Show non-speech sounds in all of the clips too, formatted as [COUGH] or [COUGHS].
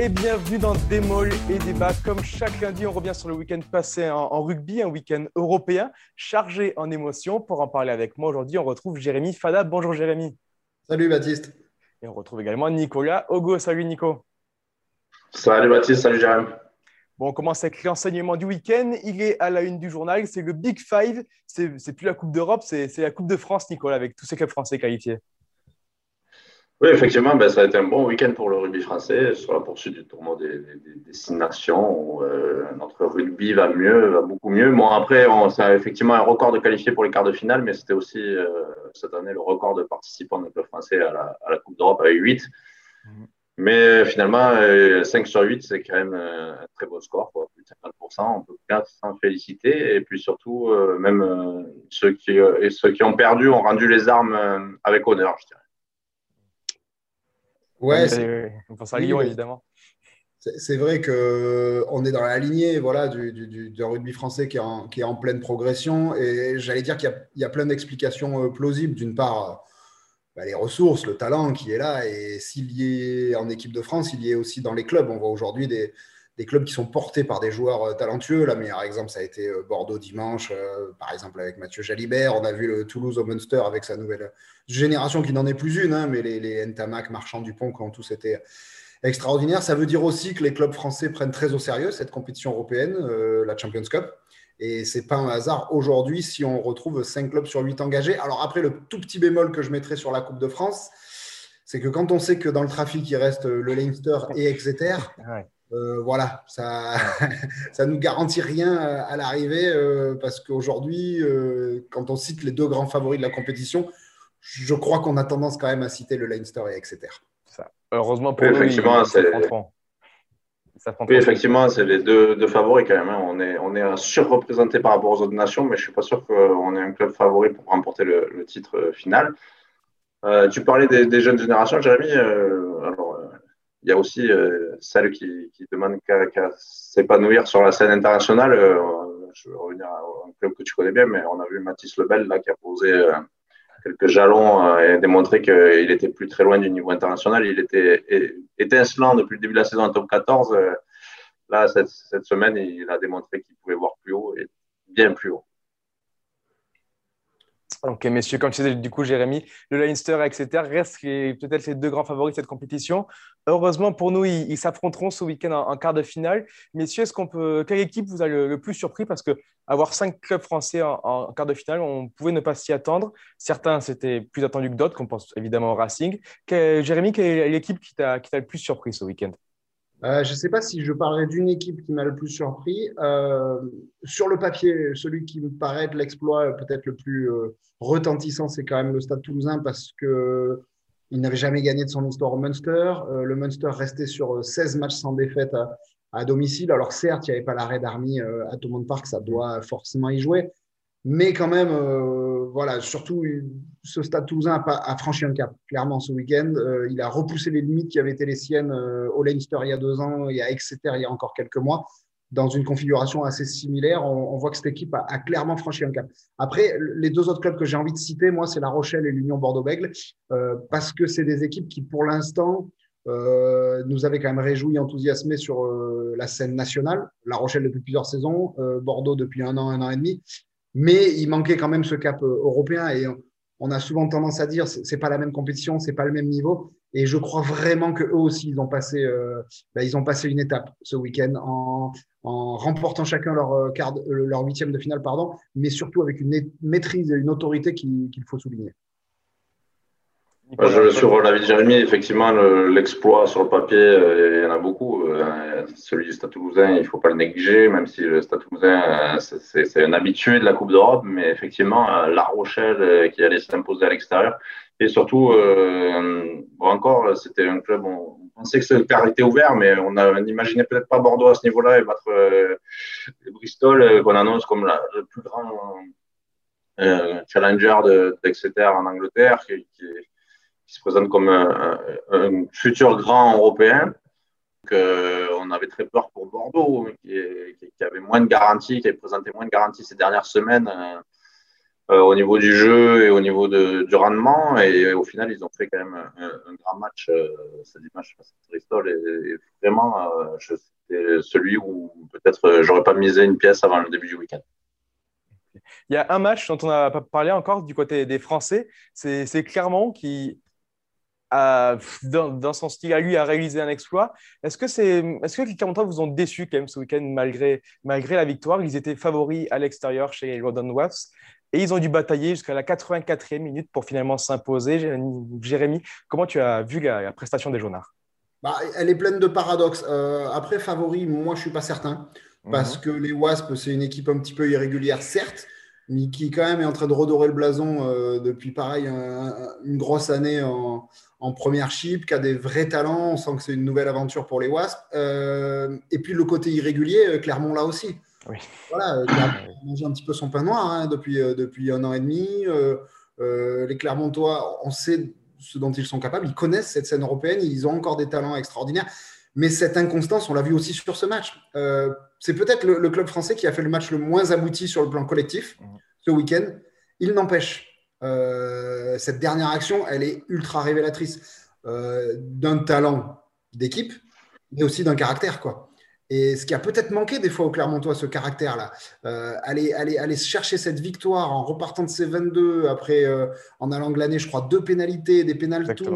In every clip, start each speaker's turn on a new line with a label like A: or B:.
A: et bienvenue dans Démol et Débat. Comme chaque lundi, on revient sur le week-end passé en, rugby, un week-end européen chargé en émotions. Pour en parler avec moi aujourd'hui, on retrouve Jérémy Fada. Bonjour Jérémy.
B: Salut Baptiste.
A: Et on retrouve également Nicolas Ogo. Salut Nico.
C: Salut Baptiste, salut Jérémy.
A: Bon, on commence avec l'enseignement du week-end. Il est à la une du journal. C'est le Big Five. C'est plus la Coupe d'Europe, c'est la Coupe de France, Nicolas, avec tous ces clubs français qualifiés.
C: Oui, effectivement, ben, ça a été un bon week-end pour le rugby français sur la poursuite du tournoi des, destinations. Euh, notre rugby va mieux, va beaucoup mieux. Bon, après, c'est effectivement un record de qualifiés pour les quarts de finale, mais c'était aussi euh, cette année le record de participants de club français à la, Coupe d'Europe avec 8. Mhm. Mais finalement, 5 euh, sur 8, c'est quand même un très beau score, quoi. plus de 50%. On peut bien s'en féliciter. Et puis surtout, même ceux, qui, et ceux qui ont perdu ont rendu les armes avec honneur, je dirais.
A: Ouais, on pense à Lyon, évidemment.
B: C'est vrai qu'on est dans la lignée voilà, du, du, rugby français qui est, en, qui est, en, pleine progression. Et j'allais dire qu'il y, y, a plein d'explications euh, plausibles. D'une part, bah, les ressources, le talent qui est là. Et s'il y est en équipe de France, il y est aussi dans les clubs. On voit aujourd'hui des, des, clubs qui sont portés par des joueurs euh, talentueux. La meilleur exemple, ça a été euh, Bordeaux dimanche, par exemple avec Mathieu Jalibert. On a vu le Toulouse au Munster avec sa nouvelle génération qui n'en est plus une, hein, mais les, les Ntamak, Marchand, Dupont, qui ont tous été extraordinaires. Ça veut dire aussi que les clubs français prennent très au sérieux cette compétition européenne, euh, la Champions Cup. Et c'est pas un hasard aujourd'hui si on retrouve 5 clubs sur 8 engagés. Alors après, le tout petit bémol que je mettrai sur la Coupe de France, c'est que quand on sait que dans le trafic, il reste le Leinster et Exeter, euh, voilà, ça [LAUGHS] ça nous garantit rien à l'arrivée euh, parce qu'aujourd'hui, quand on cite les deux grands favoris de la compétition, je crois qu'on a tendance quand même à citer le Leinster et.
A: Ça. Heureusement pour oui, effectivement, c'est
C: oui, effectivement, c'est les deux, favoris quand même. Hein. On est, on est surreprésenté par rapport aux autres nations, mais je ne suis pas sûr qu'on ait un club favori pour remporter le, titre euh, final. Euh, tu parlais des, jeunes générations, Jérémy. Euh, il y a aussi celles qui, qui demandent qu'à s'épanouir sur la scène internationale. je vais revenir à un club que tu connais bien, mais on a vu Mathis Lebel là, qui a posé quelques jalons euh, et démontré qu'il était plus très loin du niveau international. Il était étincelant depuis le début de la saison en top 14. Euh, là, cette, cette semaine, il a démontré qu'il pouvait voir plus haut et bien plus haut.
A: Ok, messieurs, comme tu disais, du coup, Jérémy, le Leinster, etc., restent peut-être les deux grands favoris de cette compétition. Heureusement pour nous, ils s'affronteront ce week-end en, quart de finale. Messieurs, est-ce qu'on peut, quelle équipe vous a le, plus surpris? Parce que avoir cinq clubs français en, quart de finale, on pouvait ne pas s'y attendre. Certains, c'était plus attendu que d'autres, qu'on pense évidemment au Racing. Jérémy, quelle est l'équipe qui t'a le plus surpris ce week-end?
B: Euh, je ne sais pas si je parlerai d'une équipe qui m'a le plus surpris. Euh, sur le papier, celui qui me paraît de l'exploit peut-être le plus euh, retentissant, c'est quand même le Stade toulousain parce que il n'avait jamais gagné de son histoire au Munster. le Munster restait sur 16 matchs sans défaite à, domicile. Alors certes, il n'y avait pas l'arrêt d'Army à Thomond Park, ça doit forcément y jouer. Mais quand même, voilà, surtout, ce stade toulousain a, franchi un cap, clairement, ce week-end. Euh, il a repoussé les limites qui avaient été les siennes euh, au Leinster il y a deux ans et à Exeter il y a encore quelques mois. Dans une configuration assez similaire, on, voit que cette équipe a, clairement franchi un cap. Après, les deux autres clubs que j'ai envie de citer, moi, c'est La Rochelle et l'Union Bordeaux-Bègles, euh, parce que c'est des équipes qui, pour l'instant, nous avaient quand même réjoui, enthousiasmés sur la scène nationale. La Rochelle depuis plusieurs saisons, Bordeaux depuis un an, un an et demi. Mais il manquait quand même ce cap euh, européen et on a souvent tendance à dire c'est pas la même compétition, c'est pas le même niveau. Et je crois vraiment que eux aussi ils ont passé, euh, bah, ils ont passé une étape ce week-end en, en, remportant chacun leur euh, quart, leur huitième de finale, pardon, mais surtout avec une maîtrise et une autorité qu'il faut souligner.
C: Je, sur l'avis de Jérémy, effectivement, l'exploit sur le papier, euh, il y en a beaucoup. Euh, celui du Stade Toulousain, il ne faut pas le négliger, même si le Stade Toulousain, euh, c'est un habitué de la Coupe d'Europe, mais effectivement, La Rochelle qui allait s'imposer à l'extérieur. Et surtout, encore, c'était un club, on, pensait que le quart était ouvert, mais on n'imaginait peut-être pas Bordeaux à ce niveau-là et battre Bristol, qu'on annonce comme le plus grand challenger d'Exeter en Angleterre, qui, qui qui se présente comme un, futur grand européen. Que on avait très peur pour Bordeaux, qui, avait moins de garanties, qui avait présenté moins de garanties ces dernières semaines. au niveau du jeu et au niveau de, du rendement. Et, au final, ils ont fait quand même un, grand match. ce dimanche face à Bristol. Et, vraiment, c'était celui où peut-être j'aurais pas misé une pièce avant le début du week-end.
A: Il y a un match dont on n'a pas parlé encore du côté des Français. C'est Clermont qui, a, dans, son style à lui, a réalisé un exploit. Est-ce que, c'est, est-ce que les Clermontois vous ont déçu quand même ce week-end malgré, malgré la victoire? Ils étaient favoris à l'extérieur chez les London Wasps et ils ont dû batailler jusqu'à la 84e minute pour finalement s'imposer. Jérémy, comment tu as vu la, prestation des Jaunards
B: bah, Elle est pleine de paradoxes. Euh, après, favori, moi, je ne suis pas certain. Parce mhm. que les Wasps, c'est une équipe un petit peu irrégulière, certes, mais qui quand même est en train de redorer le blason euh, depuis pareil une grosse année en, en, première chip, qui a des vrais talents. On sent que c'est une nouvelle aventure pour les Wasps. Euh, et puis le côté irrégulier, Clermont là aussi. Oui. Voilà, il a mangé un petit peu son pain noir hein, depuis, depuis un an et demi. les Clermontois, on sait ce dont ils sont capables. Ils connaissent cette scène européenne. Ils ont encore des talents extraordinaires. Mais cette inconstance, on l'a vu aussi sur ce match. Euh, c'est peut-être le, club français qui a fait le match le moins abouti sur le plan collectif mmh. ce week-end. Il n'empêche, euh, cette dernière action, elle est ultra révélatrice euh, d'un talent d'équipe, mais aussi d'un caractère. quoi. Et ce qui a peut-être manqué des fois au Clermontois, ce caractère-là, aller, aller, aller chercher cette victoire en repartant de ses 22, après en allant glaner, je crois, deux pénalités, des pénalités,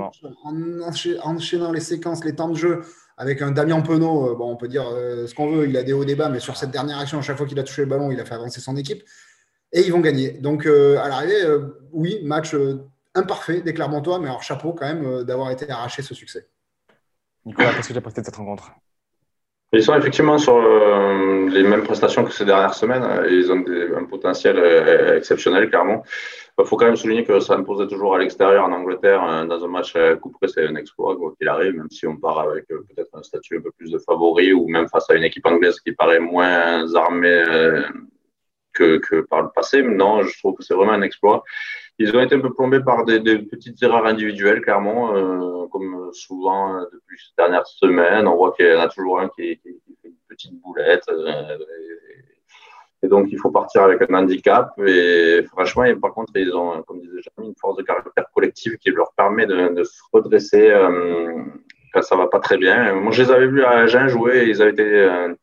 B: en enchaînant les séquences, les temps de jeu avec un Damien Penaud, euh, bon, on peut dire euh, ce qu'on veut, il a des hauts débats, mais sur cette dernière action, à chaque fois qu'il a touché le ballon, il a fait avancer son équipe. Et ils vont gagner. Donc, euh, à l'arrivée, oui, match imparfait des Clermontois, mais alors chapeau quand même d'avoir été arraché ce succès.
A: Nicolas, qu'est-ce que tu as pensé de cette rencontre?
C: Ils sont effectivement sur les mêmes prestations que ces dernières semaines. Ils ont un potentiel exceptionnel, clairement. Il faut quand même souligner que ça imposait toujours à l'extérieur en Angleterre, euh, dans un match à coup près, c'est un exploit, quoi qu'il arrive, même si on part avec euh, peut-être un statut un peu plus de favori ou même face à une équipe anglaise qui paraît moins armée euh, que, par le passé. Mais non, je trouve que c'est vraiment un exploit. Ils ont été un peu plombés par des, petites erreurs individuelles, clairement, euh, comme souvent depuis ces dernières semaines. On voit qu'il y en a toujours un qui, fait une petite boulette. Euh, et donc, il faut partir avec un handicap. Et franchement, par contre, ils ont, comme disait Jérémy, une force de caractère collective qui leur permet de, se redresser euh, quand ça va pas très bien. Moi, je les avais vus à Agen jouer. ils avaient été,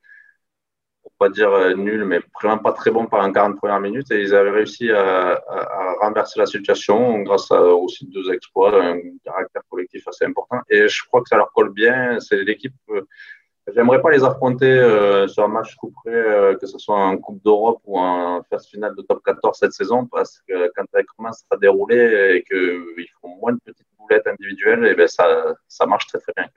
C: euh, pour pas dire euh, nuls, mais vraiment pas très bons pendant 40 premières minutes. Et ils avaient réussi à, renverser la situation grâce à aussi deux exploits, un caractère collectif assez important. Et je crois que ça leur colle bien. C'est l'équipe J'aimerais pas les affronter euh, sur un match couperé, euh, que ce soit en Coupe d'Europe ou en phase finale de top 14 cette saison, parce que quand elle commence à dérouler et qu'ils font moins de petites boulettes individuelles, et eh ben ça, ça marche très très bien.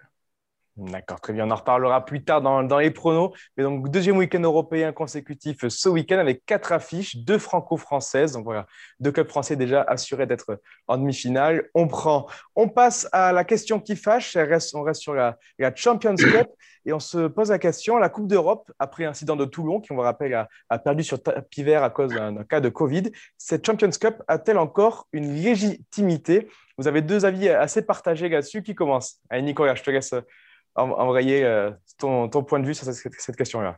A: D'accord, très bien. On en reparlera plus tard dans, dans les pronos. Mais donc, deuxième week-end européen consécutif ce week-end avec quatre affiches, deux franco-françaises. Donc voilà, deux clubs français déjà assurés d'être en demi-finale. On prend, on passe à la question qui fâche. on reste sur la, la, Champions [COUGHS] Cup et on se pose la question la Coupe d'Europe, après l'incident de Toulon, qui, on vous rappelle, a, perdu sur tapis vert à cause d'un cas de Covid, cette Champions Cup a-t-elle encore une légitimité? Vous avez deux avis assez partagés là-dessus. Qui commence? Allez, Nicolas, je te laisse envoyer euh, ton, ton, point de vue sur cette, question-là.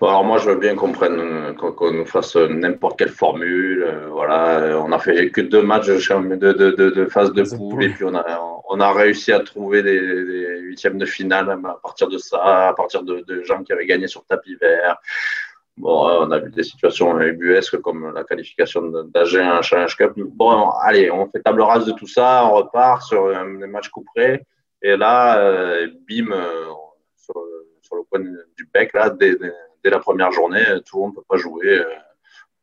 C: alors moi, je veux bien qu'on prenne, qu'on nous fasse n'importe quelle formule. Euh, voilà, on a fait que deux matchs de, de, de, de phase de poule et puis on a, on a réussi à trouver des, huitièmes de finale à partir de ça, à partir de, gens qui avaient gagné sur tapis vert. Bon, on a vu des situations ubuesques comme la qualification d'Agen à Challenge Cup. Bon, allez, on fait table rase de tout ça, on repart sur des matchs couperés. Et là, euh, bim, euh, sur, le point du bec, là, dès, la première journée, tout le monde ne peut pas jouer euh,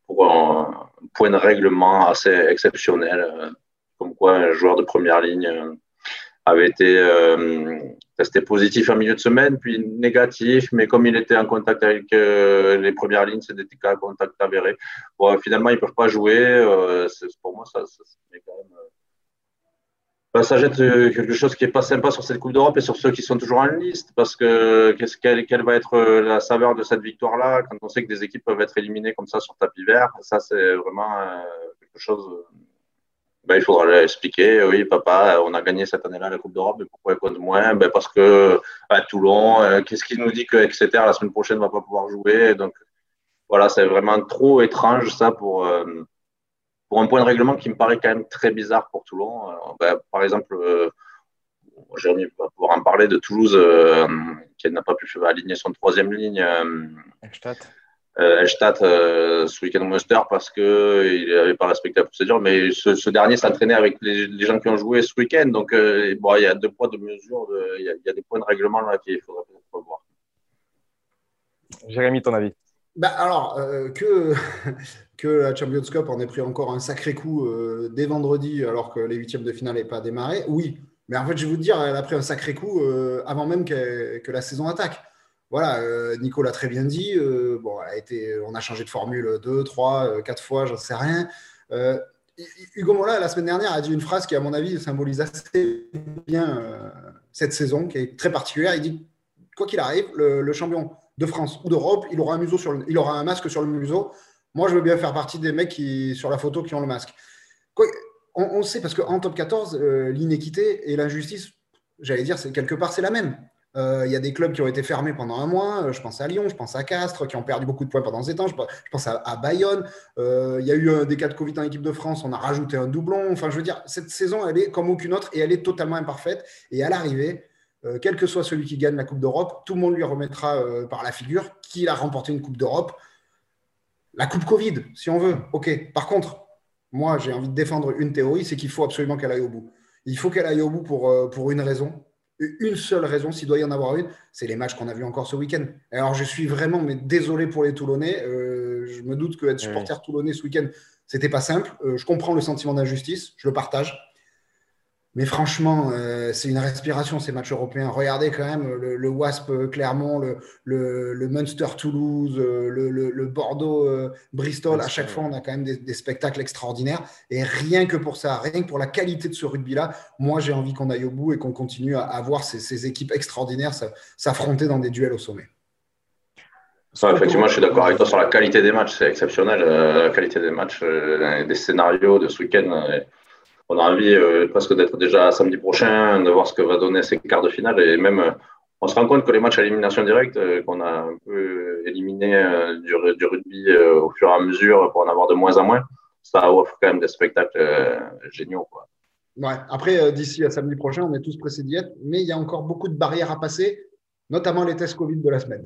C: pour un point de règlement assez exceptionnel, comme quoi un joueur de première ligne avait été testé positif en milieu de semaine, puis négatif, mais comme il était en contact avec les premières lignes, c'était des cas contact avéré. Bon, finalement, ils ne peuvent pas jouer. pour moi, ça, ça, quand même ça jette euh, quelque chose qui n'est pas sympa sur cette Coupe d'Europe et sur ceux qui sont toujours en liste, parce que qu'est-ce quelle, va être euh, la saveur de cette victoire-là quand on sait que des équipes peuvent être éliminées comme ça sur tapis vert Ça, c'est vraiment euh, quelque chose. Ben, il faudra l'expliquer. Oui, papa, on a gagné cette année-là la Coupe d'Europe, mais pourquoi elle compte moins? Ben, Parce que à Toulon, qu'est-ce qui nous dit que Exeter la semaine prochaine ne va pas pouvoir jouer? Donc, voilà, c'est vraiment trop étrange ça pour, pour un point de règlement qui me paraît quand même très bizarre pour Toulon. Ben, par exemple, Jérémy va pouvoir en parler de Toulouse qui n'a pas pu aligner son troisième ligne. Elstadt euh, ce week-end au Munster parce qu'il n'avait pas respecté la procédure. Mais ce, dernier s'entraînait avec les, gens qui ont joué ce week-end. Donc, euh, bon, il y a deux poids, deux mesures. il, y a, des points de règlement là qu'il faudrait peut-être revoir.
A: Jérémy, ton avis?
B: Bah, Alors, euh, que, [LAUGHS] que la Champions Cup en ait pris encore un sacré coup dès vendredi alors que les huitièmes de finale n'aient pas démarré, oui. Mais en fait, je vais vous dire, elle a pris un sacré coup avant même que la saison attaque voilà, euh, Nico l'a très bien dit. Euh, bon, a été, on a changé de formule deux, trois, euh, quatre fois, j'en sais rien. Hugo Mola, la semaine dernière, a dit une phrase qui, à mon avis, symbolise assez bien cette saison, qui est très particulière. Il dit Quoi qu'il arrive, le, champion de France ou d'Europe, il, aura un museau sur il aura un masque sur le museau. Moi, je veux bien faire partie des mecs qui, sur la photo qui ont le masque. on, sait parce qu'en top 14, l'inéquité et l'injustice, j'allais dire, c'est quelque part, c'est la même. Euh, il y a des clubs qui ont été fermés pendant un mois. Euh, je pense à Lyon, je pense à Castres, qui ont perdu beaucoup de points pendant ces temps. Je pense à, Bayonne. Euh, il y a eu des cas de Covid en équipe de France. On a rajouté un doublon. Enfin, je veux dire, cette saison, elle est comme aucune autre et elle est totalement imparfaite. Et à l'arrivée, quel que soit celui qui gagne la Coupe d'Europe, tout le monde lui remettra par la figure qu'il a remporté une Coupe d'Europe. La Coupe Covid, si on veut. OK. Par contre, moi, j'ai envie de défendre une théorie, c'est qu'il faut absolument qu'elle aille au bout. Il faut qu'elle aille au bout pour, pour une raison, une seule raison, s'il doit y en avoir une, c'est les matchs qu'on a vus encore ce week-end. Alors, je suis vraiment mais désolé pour les Toulonnais. Euh, je me doute qu'être supporter toulonnais ce week-end, c'était pas simple. Euh, je comprends le sentiment d'injustice, je le partage. Mais franchement, euh, c'est une respiration ces matchs européens. Regardez quand même le, Wasp Clermont, le, Munster Toulouse, euh, le, Bordeaux euh, Bristol. À chaque fois, on a quand même des, spectacles extraordinaires. Et rien que pour ça, rien que pour la qualité de ce rugby-là, moi j'ai envie qu'on aille au bout et qu'on continue à, à voir ces, équipes extraordinaires s'affronter dans des duels au sommet.
C: effectivement, je suis d'accord avec toi sur la qualité des matchs. C'est exceptionnel, la qualité des matchs, des scénarios de ce week-end on a envie euh, presque d'être déjà samedi prochain, de voir ce que va donner ces quarts de finale. Et même, euh, on se rend compte que les matchs à élimination directe, euh, qu'on a un peu éliminé du, rugby au fur et à mesure pour en avoir de moins en moins, ça offre quand même des spectacles géniaux. Quoi.
B: Ouais. Après, d'ici à samedi prochain, on est tous pressés d'y être, mais il y a encore beaucoup de barrières à passer, notamment les tests Covid de la semaine.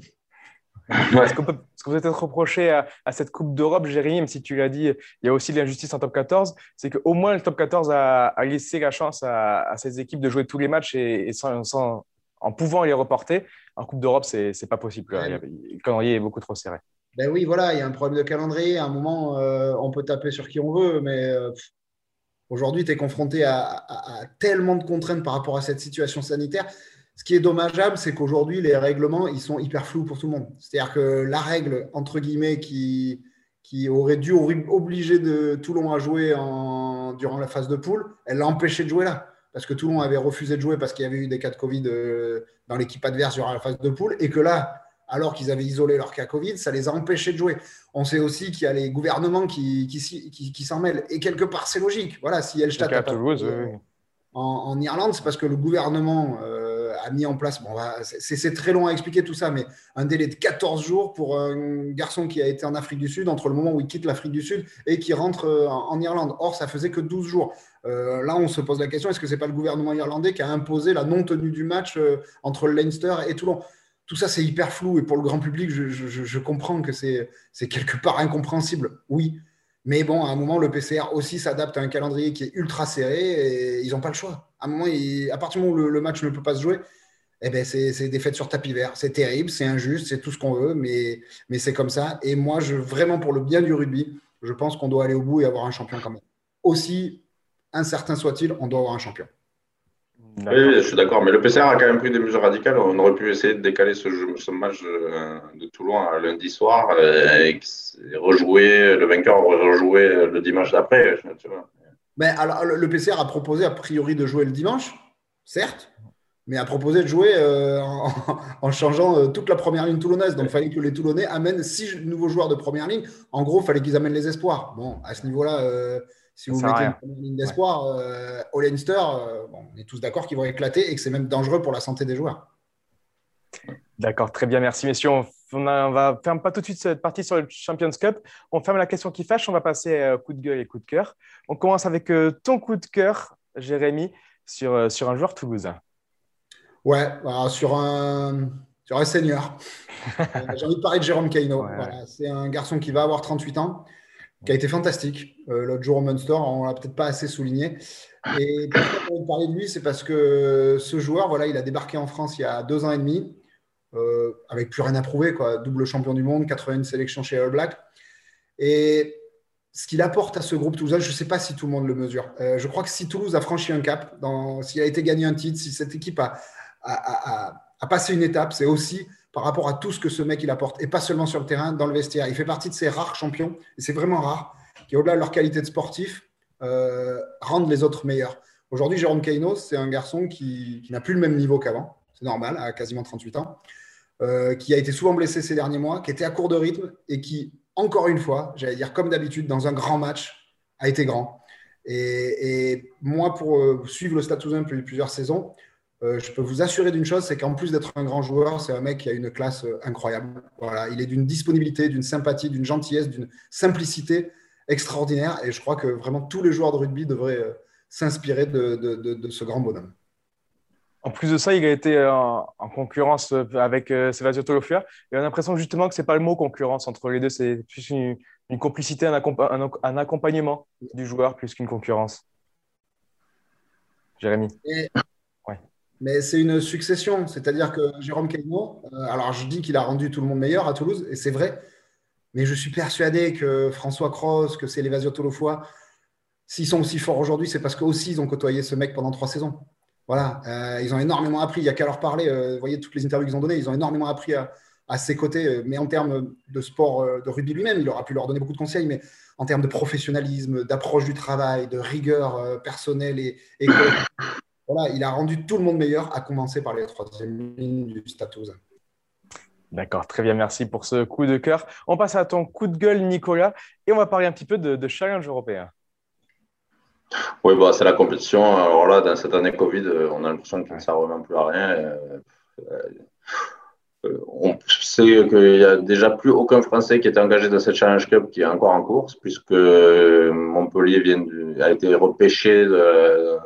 B: [LAUGHS]
A: Ce qu'on peut, peut-être reprocher à, cette Coupe d'Europe, Jérémy, même si tu l'as dit, il y a aussi l'injustice en top 14, c'est qu'au moins le top 14 a, laissé la chance à, ces équipes de jouer tous les matchs et, sans, en pouvant les reporter. En Coupe d'Europe, ce n'est pas possible. Le calendrier est beaucoup trop serré.
B: Ben oui, voilà, il y a un problème de calendrier. À un moment, euh, on peut taper sur qui on veut, mais euh, aujourd'hui, tu es confronté à, tellement de contraintes par rapport à cette situation sanitaire ce qui est dommageable, c'est qu'aujourd'hui, les règlements, ils sont hyper flous pour tout le monde. C'est-à-dire que la règle, entre guillemets, qui, qui aurait dû obliger de Toulon à jouer en, durant la phase de poule, elle l'a empêché de jouer là. Parce que Toulon avait refusé de jouer parce qu'il y avait eu des cas de Covid euh, dans l'équipe adverse durant la phase de poule. Et que là, alors qu'ils avaient isolé leur cas Covid, ça les a empêchés de jouer. On sait aussi qu'il y a les gouvernements qui, qui, qui, s'en mêlent. Et quelque part, c'est logique. Voilà, si Elstad a pas en, en, Irlande, c'est parce que le gouvernement euh, a mis en place, bon, c'est très long à expliquer tout ça, mais un délai de 14 jours pour un garçon qui a été en Afrique du Sud entre le moment où il quitte l'Afrique du Sud et qui rentre euh, en, Irlande. Or, ça faisait que 12 jours. Euh, là, on se pose la question, est-ce que ce n'est pas le gouvernement irlandais qui a imposé la non-tenue du match euh, entre le Leinster et Toulon? Tout ça, c'est hyper flou et pour le grand public, je, je comprends que c'est quelque part incompréhensible. Oui, mais bon, à un moment, le PCR aussi s'adapte à un calendrier qui est ultra serré et ils n'ont pas le choix. À un moment, à partir du moment où le, match ne peut pas se jouer, eh ben c'est des fêtes sur tapis vert. C'est terrible, c'est injuste, c'est tout ce qu'on veut, mais, c'est comme ça. Et moi, je, vraiment, pour le bien du rugby, je pense qu'on doit aller au bout et avoir un champion quand même. Aussi incertain soit-il, on doit avoir un champion.
C: Oui, je suis d'accord. Mais le PCR a quand même pris des mesures radicales. On aurait pu essayer de décaler ce, ce match euh, de Toulon à lundi soir euh, et rejouer, le vainqueur aurait rejoué le dimanche d'après.
B: Mais alors, le PCR a proposé a priori de jouer le dimanche, certes, mais a proposé de jouer euh, en, [LAUGHS] changeant toute la première ligne toulonnaise. Donc, il fallait que les Toulonnais amènent six nouveaux joueurs de première ligne. En gros, il fallait qu'ils amènent les espoirs. Bon, à ce niveau-là si vous mettez une ligne d'espoir, euh, au Leinster, euh, on est tous d'accord qu'ils vont éclater et que c'est même dangereux pour la santé des joueurs.
A: D'accord, très bien, merci messieurs. On, va faire pas tout de suite cette partie sur le Champions Cup. On ferme la question qui fâche, on va passer à coup de gueule et coup de cœur. On commence avec euh, ton coup de cœur, Jérémy, sur, euh, sur un joueur toulousain.
B: Ouais, sur, un, sur un seigneur. [LAUGHS] Euh, j'ai envie de parler de Jérôme Caino. c'est un garçon qui va avoir 38 ans, qui a été fantastique. L'autre jour au Munster, on l'a peut-être pas assez souligné. Et pourquoi parler de lui, c'est parce que ce joueur, voilà, il a débarqué en France il y a deux ans et demi. Euh, avec plus rien à prouver, quoi. double champion du monde, 81 sélections chez All Black. Et ce qu'il apporte à ce groupe toulousain, je ne sais pas si tout le monde le mesure. Euh, je crois que si Toulouse a franchi un cap, s'il a été gagné un titre, si cette équipe a, passé une étape, c'est aussi par rapport à tout ce que ce mec il apporte, et pas seulement sur le terrain, dans le vestiaire. Il fait partie de ces rares champions, et c'est vraiment rare, qui au-delà de leur qualité de sportif, euh, rendent les autres meilleurs. Aujourd'hui, Jérôme Caino, c'est un garçon qui, qui n'a plus le même niveau qu'avant, c'est normal, à quasiment 38 ans. Euh, qui a été souvent blessé ces derniers mois, qui était à court de rythme et qui, encore une fois, j'allais dire comme d'habitude, dans un grand match, a été grand. Et, moi, pour euh, suivre le Stade Toulousain depuis plusieurs saisons, euh, je peux vous assurer d'une chose, c'est qu'en plus d'être un grand joueur, c'est un mec qui a une classe incroyable. Voilà, il est d'une disponibilité, d'une sympathie, d'une gentillesse, d'une simplicité extraordinaire. Et je crois que vraiment tous les joueurs de rugby devraient s'inspirer de ce grand bonhomme.
A: En plus de ça, il a été euh, en, concurrence euh, avec euh, Sébastien Tolofia. Et on a l'impression justement que ce n'est pas le mot concurrence entre les deux, c'est plus une, complicité, un, accompagnement du joueur plus qu'une concurrence. Jérémy.
B: Mais c'est une succession, c'est-à-dire que Jérôme Caillot, alors je dis qu'il a rendu tout le monde meilleur à Toulouse, et c'est vrai, mais je suis persuadé que François Cross, que c'est Lévasio Tolofoy, s'ils sont aussi forts aujourd'hui, c'est parce qu'aussi ils ont côtoyé ce mec pendant trois saisons. Voilà, euh, ils ont énormément appris. Il n'y a qu'à leur parler. Euh, vous voyez toutes les interviews qu'ils ont données. Ils ont énormément appris à, ses côtés. Euh, mais en termes de sport, de rugby lui-même, il aura pu leur donner beaucoup de conseils. Mais en termes de professionnalisme, d'approche du travail, de rigueur personnelle et, [COUGHS] voilà, il a rendu tout le monde meilleur, à commencer par les troisième lignes du status.
A: D'accord, très bien, merci pour ce coup de cœur. On passe à ton coup de gueule, Nicolas, et on va parler un petit peu de, de challenge européen.
C: Oui, bah, c'est la compétition. Alors là, dans cette année Covid, euh, on a l'impression que ça ne revient plus à rien. Euh, euh, on sait qu'il n'y a déjà plus aucun Français qui est engagé dans cette Challenge Cup qui est encore en course, puisque Montpellier vient a été repêché de,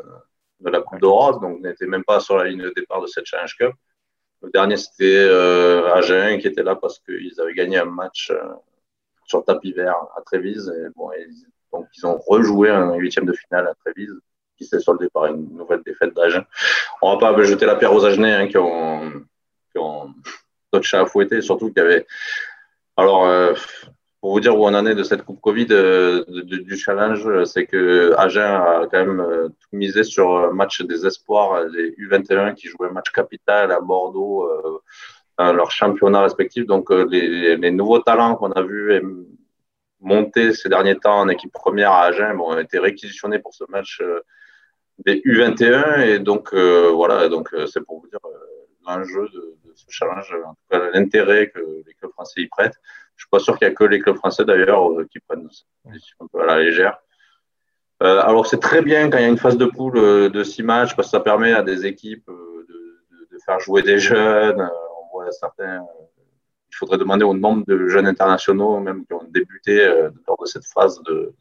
C: la Coupe d'Europe, donc n'était même pas sur la ligne de départ de cette Challenge Cup. Le dernier, c'était Agen qui était là parce qu'ils avaient gagné un match sur tapis vert à Trévise. Et bon, donc, ils ont rejoué un huitième de finale à Trévise, qui s'est soldé par une nouvelle défaite d'Agen. On ne va pas jeter la pierre aux Agenais hein, qui ont, qui d'autres chats à fouetter, surtout qu'il y avait. Alors, euh, pour vous dire où on en est de cette Coupe Covid euh, du challenge, c'est que Agen a quand même euh, tout misé sur un match des espoirs, les U21 qui jouaient match capital à Bordeaux, leur championnat respectif. Donc, les, nouveaux talents qu'on a vus monté ces derniers temps en équipe première à Agen bon, ont été réquisitionnés pour ce match euh, des U21. Et donc, euh, voilà, donc euh, c'est pour vous dire l'enjeu de, ce challenge, en tout cas l'intérêt que les clubs français y prêtent. Je suis pas sûr qu'il y a que les clubs français d'ailleurs qui prennent un peu à la légère. alors c'est très bien quand il y a une phase de poule de six matchs parce que ça permet à des équipes de, de faire jouer des jeunes. On voit certains il faudrait demander au nombre de jeunes internationaux, même qui ont débuté euh, lors de cette phase de,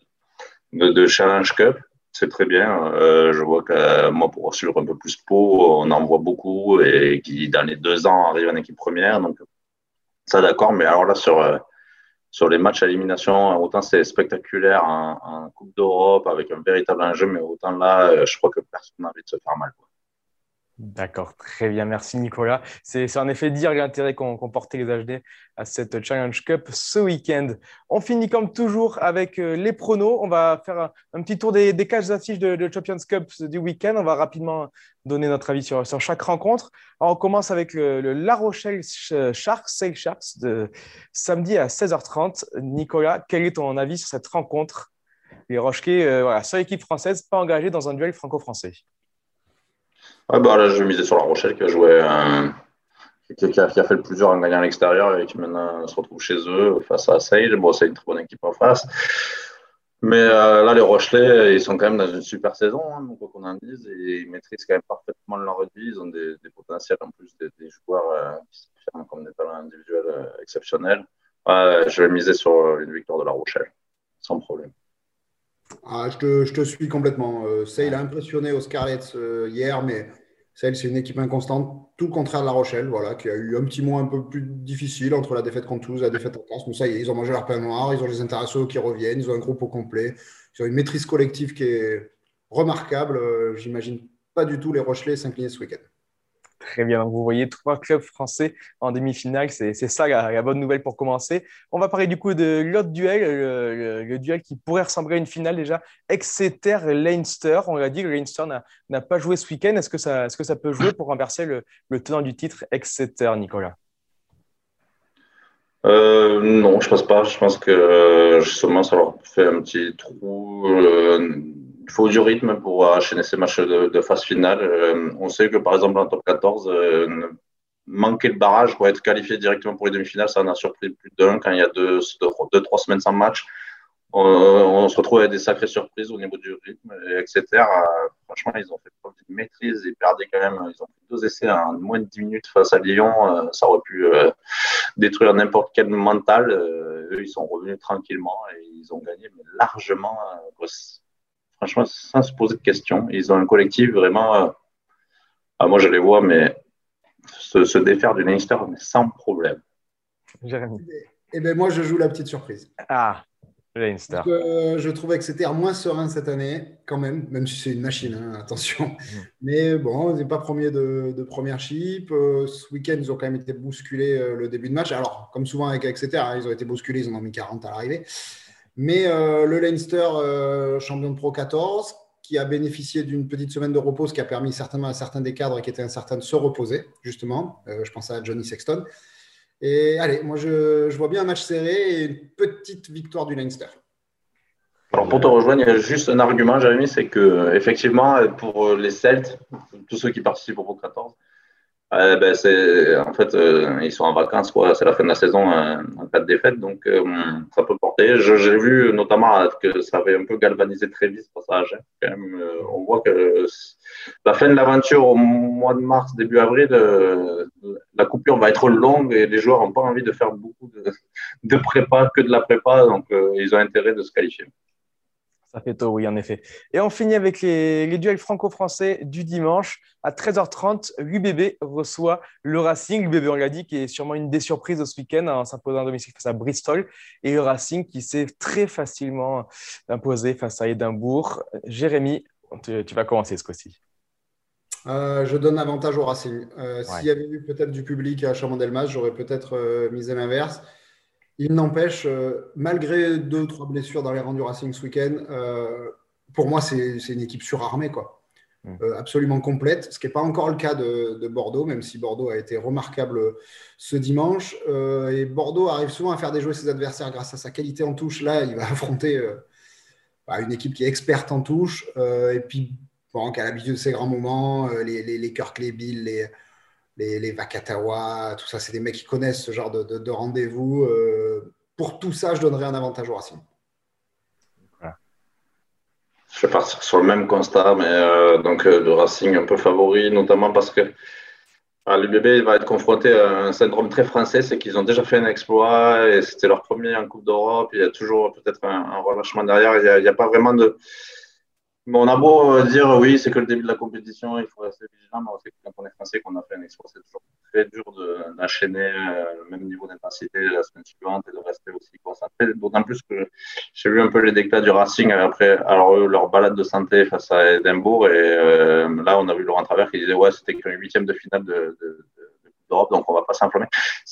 C: de, Challenge Cup. C'est très bien. Euh, je vois que euh, moi, pour suivre un peu plus Pau, on en voit beaucoup et qui, dans les deux ans, arrivent en équipe première. Donc, ça, d'accord. Mais alors là, sur, sur les matchs à élimination, autant c'est spectaculaire en, Coupe d'Europe avec un véritable enjeu, mais autant là, je crois que personne n'a envie de se faire mal.
A: D'accord, très bien, merci Nicolas. C'est en effet dire l'intérêt qu'ont porté les HD à cette Challenge Cup ce week-end. On finit comme toujours avec euh, les pronos. On va faire un, petit tour des, des d'affiches de, Champions Cup du week-end. On va rapidement donner notre avis sur, chaque rencontre. on commence avec le, La Rochelle Sharks, Sail Sharks, de samedi à 16h30. Nicolas, quel est ton avis sur cette rencontre? Les Rochequets, euh, voilà, seule équipe française pas engagée dans un duel franco-français.
C: Ah bah là, je vais miser sur La Rochelle qui a joué, qui, a, fait le plusieurs en gagnant à l'extérieur et qui maintenant se retrouve chez eux face à Sage. Bon, c'est une très bonne équipe en face. Mais euh, là, les Rochelais, ils sont quand même dans une super saison, hein, quoi qu'on en dise, et ils maîtrisent quand même parfaitement leur vie. Ils ont des, potentiels en plus, des, joueurs euh, qui s'affirment comme des talents individuels euh, exceptionnels. je vais miser sur une victoire de la Rochelle, sans problème.
B: Ah, je, te, suis complètement. ça, il a impressionné aux Scarlets hier, mais celle, c'est une équipe inconstante, tout le contraire de La Rochelle, voilà, qui a eu un petit mois un peu plus difficile entre la défaite contre Toulouse et la défaite en Casse. Mais ça ils ont mangé leur pain noir, ils ont les internationaux qui reviennent, ils ont un groupe au complet, ils ont une maîtrise collective qui est remarquable. Euh, j'imagine pas du tout les Rochelais s'incliner ce week-end.
A: Très bien. vous voyez trois clubs français en demi-finale. C'est ça la, bonne nouvelle pour commencer. On va parler du coup de l'autre duel, le, duel qui pourrait ressembler à une finale déjà. Exeter-Leinster. On l'a dit, le Leinster n'a pas joué ce week-end. Est-ce que, ça, est que ça peut jouer pour renverser le, tenant du titre Exeter, Nicolas?
C: Euh, non, je pense pas. Je pense que justement, ça leur fait un petit trou. Euh, il faut du rythme pour enchaîner ces matchs de, phase finale. Euh, on sait que par exemple en top 14, euh, manquer le barrage pour être qualifié directement pour les demi-finales, ça en a surpris plus d'un quand il y a deux, deux, trois semaines sans match. On, se retrouve avec des sacrées surprises au niveau du rythme, etc. Euh, franchement, ils ont fait preuve de maîtrise. Ils perdaient quand même. Ils ont fait deux essais en moins de 10 minutes face à Lyon. ça aurait pu détruire n'importe quel mental. eux, ils sont revenus tranquillement et ils ont gagné largement franchement, sans se poser de questions. Ils ont un collectif vraiment. Euh, ah, moi, je les vois, mais se, défaire du Leinster, mais sans problème.
B: Jérémy. Et eh bien, moi, je joue la petite surprise.
A: Ah, Leinster.
B: Euh, je trouvais que c'était moins serein cette année, quand même, même si c'est une machine, hein, attention. Mm. Mais bon, ils n'est pas premier de, première chip. Euh, ce week-end, ils ont quand même été bousculés le début de match. Alors, comme souvent avec Exeter, hein, ils ont été bousculés, ils en ont mis 40 à l'arrivée. Mais euh, le Leinster, euh, champion de Pro 14, qui a bénéficié d'une petite semaine de repos, ce qui a permis certainement à certains des cadres qui étaient incertains de se reposer, justement. Euh, je pense à Johnny Sexton. Et allez, moi, je, vois bien un match serré et une petite victoire du Leinster.
C: Alors pour te rejoindre, il y a juste un argument, Jérémy, c'est que effectivement, pour les Celtes, tous ceux qui participent au Pro 14, euh, ben c'est, en fait, euh, ils sont en vacances, quoi. C'est la fin de la saison euh, en cas de défaite, donc ça peut porter. j'ai vu notamment que ça avait un peu galvanisé très vite ce passage. On voit que la fin de l'aventure au mois de mars, début avril, la coupure va être longue et les joueurs n'ont pas envie de faire beaucoup de prépa, que de la prépa, donc ils ont intérêt de se qualifier.
A: Ça fait tôt, oui, en effet. Et on finit avec les, duels franco-français du dimanche. À 13h30, l'UBB reçoit le Racing. L'UBB, on l'a dit, qui est sûrement une des surprises de ce week-end en s'imposant à domicile face à Bristol. Et le Racing qui s'est très facilement imposé face à Édimbourg. Jérémy, tu, vas commencer ce coup-ci.
B: Euh, je donne avantage au Racing. Euh, s'il y avait eu peut-être du public à Chamondelmas, j'aurais peut-être euh, misé l'inverse. Il n'empêche, euh, malgré deux ou trois blessures dans les rangs du Racing ce week-end, euh, pour moi, c'est une équipe surarmée, quoi. Mm. Euh, absolument complète, ce qui n'est pas encore le cas de, Bordeaux, même si Bordeaux a été remarquable ce dimanche. et Bordeaux arrive souvent à faire déjouer ses adversaires grâce à sa qualité en touche. Là, il va [LAUGHS] affronter bah, une équipe qui est experte en touche, et puis bon, qui a l'habitude de ses grands moments, les, les, les Kirk, les Bill, les, les, les Vakatawa, tout ça, c'est des mecs qui connaissent ce genre de, rendez-vous. Euh, pour tout ça, je donnerais un avantage au Racing.
C: Je vais partir sur le même constat, mais euh, donc euh, le Racing un peu favori, notamment parce que ah, l'UBB va être confronté à un syndrome très français, c'est qu'ils ont déjà fait un exploit et c'était leur premier en Coupe d'Europe. Il y a toujours peut-être un, relâchement derrière. Il n'y a, pas vraiment de, on a beau euh, dire oui, c'est que le début de la compétition, il faut rester vigilant, mais on sait que quand on est français, qu'on a fait un exploit, c'est toujours très dur d'enchaîner euh, le même niveau d'intensité la semaine suivante et de rester aussi concentré. D'autant plus que j'ai vu un peu les déclats du Racing après alors, leur balade de santé face à Edimbourg. Et euh, là, on a vu Laurent Travers qui disait ouais, c'était qu'un huitième de finale de, de, d'Europe, donc on va pas s'enflammer.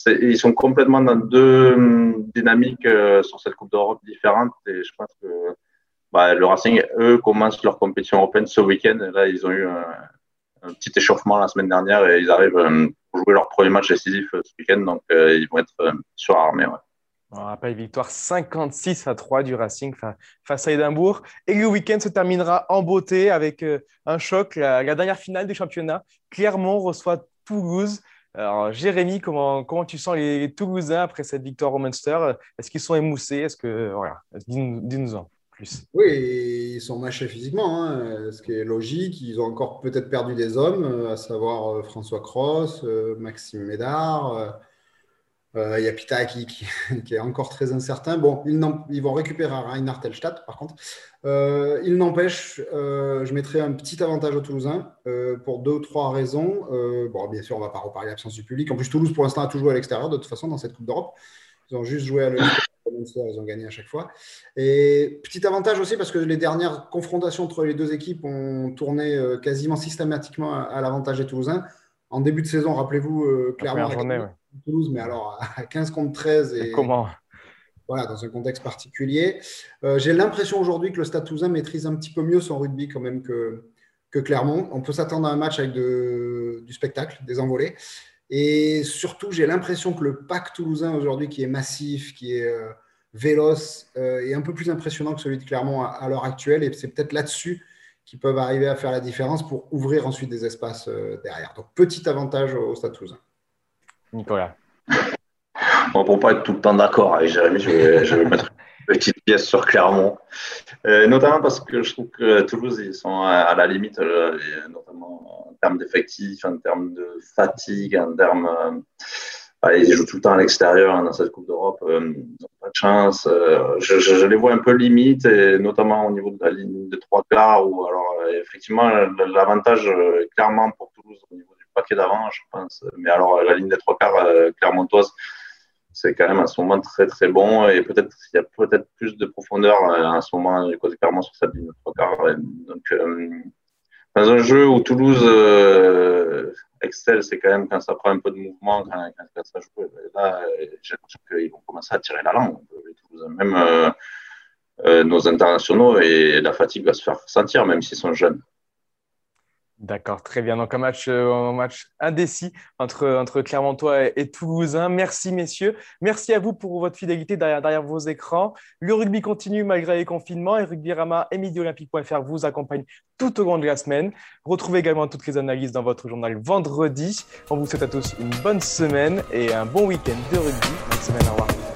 C: Ils sont complètement dans deux hum, dynamiques sur cette Coupe d'Europe différentes et je pense que bah, le Racing, eux, commencent leur compétition européenne ce week-end. Là, ils ont eu un, petit échauffement la semaine dernière et ils arrivent euh, jouer leur premier match décisif euh, ce week-end. Donc, euh, ils vont être surarmés. Ouais.
A: On rappelle victoire 56 à 3 du Racing face à Édimbourg. Et le week-end se terminera en beauté avec un choc, la, dernière finale du championnat. Clermont reçoit Toulouse. Alors, Jérémy, comment, comment tu sens les Toulousains après cette victoire au Munster? Est-ce qu'ils sont émoussés? Est-ce que voilà, dis-nous-en
B: Oui, ils sont mâchés physiquement, hein, ce qui est logique. Ils ont encore peut-être perdu des hommes, à savoir François Cross, Maxime Médard. Euh, il y a Pita [LAUGHS] qui, est encore très incertain. Bon, ils, vont récupérer Reinhard Telstadt, par contre. Euh, il n'empêche, euh, je mettrai un petit avantage aux Toulousains pour deux ou trois raisons. bon, bien sûr, on ne va pas reparler l'absence du public. En plus, Toulouse, pour l'instant, a tout joué à l'extérieur, de toute façon, dans cette Coupe d'Europe. Ils ont juste joué à l'extérieur. Ils ont gagné à chaque fois. Et petit avantage aussi parce que les dernières confrontations entre les deux équipes ont tourné quasiment systématiquement à, l'avantage des Toulousains. En début de saison, rappelez-vous, clairement, Toulouse, mais alors à 15 contre 13. Et, [LAUGHS]
A: comment?
B: Voilà, dans un contexte particulier. Euh, j'ai l'impression aujourd'hui que le Stade Toulousain maîtrise un petit peu mieux son rugby quand même que, que Clermont. On peut s'attendre à un match avec de, du spectacle, des envolées. Et surtout, j'ai l'impression que le pack toulousain aujourd'hui, qui est massif, qui est euh, véloce, euh, est un peu plus impressionnant que celui de Clermont à, l'heure actuelle. Et c'est peut-être là-dessus qu'ils peuvent arriver à faire la différence pour ouvrir ensuite des espaces derrière. Donc, petit avantage au, au Stade toulousain.
A: Nicolas.
C: Bon, pour pas être tout le temps d'accord avec Jérémy, je vais, mettre une petite pièce sur Clermont. Euh, notamment parce que je trouve que Toulouse, ils sont à, la limite, euh, notamment en termes d'effectifs, en termes de fatigue, en termes. Euh, ils jouent tout le temps à l'extérieur hein, dans cette Coupe d'Europe, n'ont pas de chance. Je, je, les vois un peu limite, et notamment au niveau de la ligne de trois quarts, où alors effectivement l'avantage clairement pour Toulouse au niveau paquet d'avant, je pense. Mais alors, la ligne des trois quarts euh, clermontoise, c'est quand même à ce moment très très bon et peut-être il y a peut-être plus de profondeur à euh, ce moment clairement sur cette ligne de trois quarts. Donc, euh, dans un jeu où Toulouse excelle, c'est quand même quand ça prend un peu de mouvement, quand, ça joue. Là, j'ai l'impression qu'ils vont commencer à tirer la langue. Même nos internationaux et la fatigue va se faire sentir, même s'ils sont jeunes.
A: D'accord, très bien. Donc un match, euh, un match indécis entre, entre Clermontois et, Toulousain. Merci messieurs. Merci à vous pour votre fidélité derrière, derrière vos écrans. Le rugby continue malgré les confinements et Rugbyrama et MidiOlympique.fr vous accompagnent tout au long de la semaine. Retrouvez également toutes les analyses dans votre journal vendredi. On vous souhaite à tous une bonne semaine et un bon week-end de rugby. Bonne semaine, au revoir.